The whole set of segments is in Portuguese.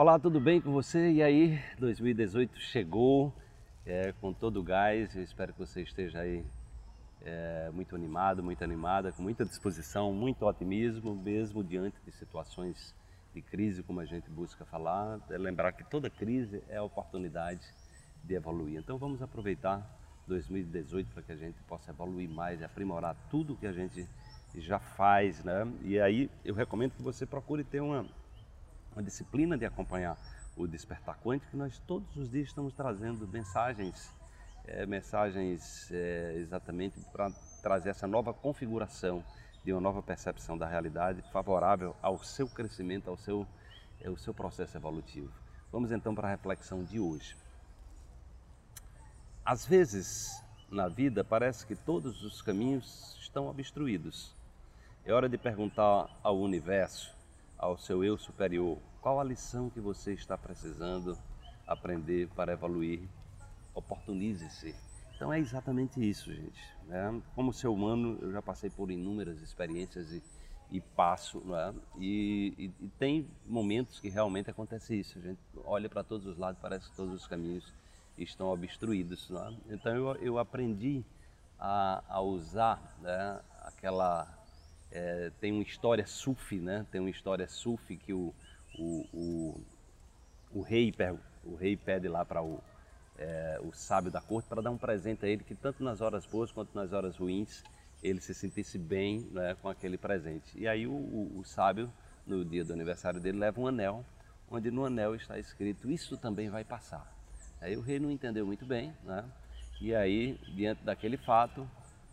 Olá, tudo bem com você? E aí, 2018 chegou é, com todo o gás. Eu espero que você esteja aí é, muito animado, muito animada, com muita disposição, muito otimismo, mesmo diante de situações de crise, como a gente busca falar. É lembrar que toda crise é oportunidade de evoluir. Então vamos aproveitar 2018 para que a gente possa evoluir mais aprimorar tudo que a gente já faz, né? E aí eu recomendo que você procure ter uma uma disciplina de acompanhar o Despertar Quântico, nós todos os dias estamos trazendo mensagens, é, mensagens é, exatamente para trazer essa nova configuração de uma nova percepção da realidade favorável ao seu crescimento, ao seu, ao seu processo evolutivo. Vamos então para a reflexão de hoje. Às vezes, na vida, parece que todos os caminhos estão obstruídos. É hora de perguntar ao universo, ao seu eu superior, qual a lição que você está precisando aprender para evoluir? Oportunize-se. Então é exatamente isso, gente. Né? Como ser humano, eu já passei por inúmeras experiências e, e passo, é? e, e, e, tem momentos que realmente acontece isso. A gente olha para todos os lados, parece que todos os caminhos estão obstruídos. É? Então eu, eu aprendi a, a usar né, aquela é, tem uma história sufi, né? Tem uma história sufi que o, o, o, o rei, o rei pede lá para o, é, o sábio da corte para dar um presente a ele que tanto nas horas boas quanto nas horas ruins ele se sentisse bem né, com aquele presente. E aí o, o, o sábio, no dia do aniversário dele, leva um anel, onde no anel está escrito, isso também vai passar. Aí o rei não entendeu muito bem, né? E aí, diante daquele fato,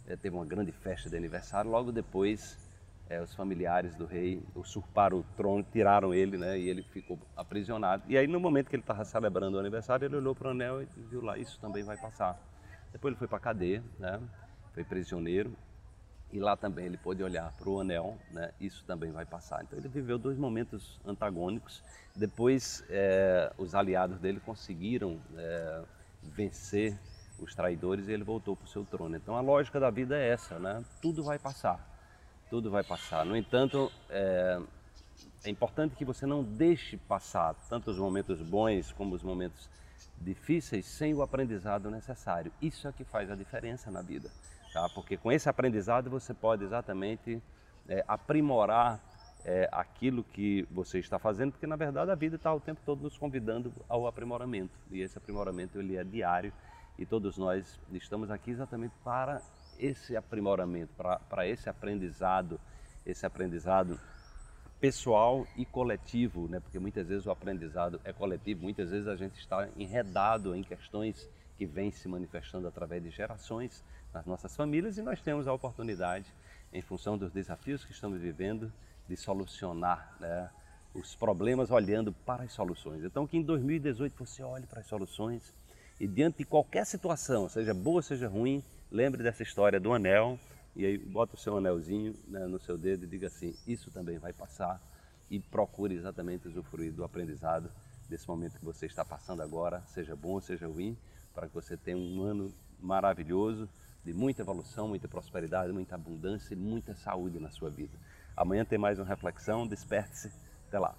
é, teve uma grande festa de aniversário. Logo depois, é, os familiares do rei usurparam o trono, tiraram ele, né? E ele ficou aprisionado. E aí, no momento que ele estava celebrando o aniversário, ele olhou para o anel e viu lá: isso também vai passar. Depois ele foi para a cadeia, né? Foi prisioneiro. E lá também ele pôde olhar para o anel, né? Isso também vai passar. Então ele viveu dois momentos antagônicos. Depois, é, os aliados dele conseguiram é, vencer os traidores e ele voltou para o seu trono. Então a lógica da vida é essa, né? Tudo vai passar tudo vai passar. No entanto, é, é importante que você não deixe passar tanto os momentos bons como os momentos difíceis sem o aprendizado necessário. Isso é que faz a diferença na vida, tá? Porque com esse aprendizado você pode exatamente é, aprimorar é, aquilo que você está fazendo, porque na verdade a vida está o tempo todo nos convidando ao aprimoramento e esse aprimoramento ele é diário e todos nós estamos aqui exatamente para esse aprimoramento, para esse aprendizado, esse aprendizado pessoal e coletivo, né? porque muitas vezes o aprendizado é coletivo, muitas vezes a gente está enredado em questões que vêm se manifestando através de gerações nas nossas famílias e nós temos a oportunidade, em função dos desafios que estamos vivendo, de solucionar né, os problemas olhando para as soluções. Então que em 2018 você olhe para as soluções e diante de qualquer situação, seja boa, seja ruim, lembre dessa história do anel e aí bota o seu anelzinho né, no seu dedo e diga assim, isso também vai passar e procure exatamente usufruir do aprendizado desse momento que você está passando agora, seja bom, seja ruim, para que você tenha um ano maravilhoso, de muita evolução, muita prosperidade, muita abundância e muita saúde na sua vida. Amanhã tem mais uma reflexão, desperte-se, até lá.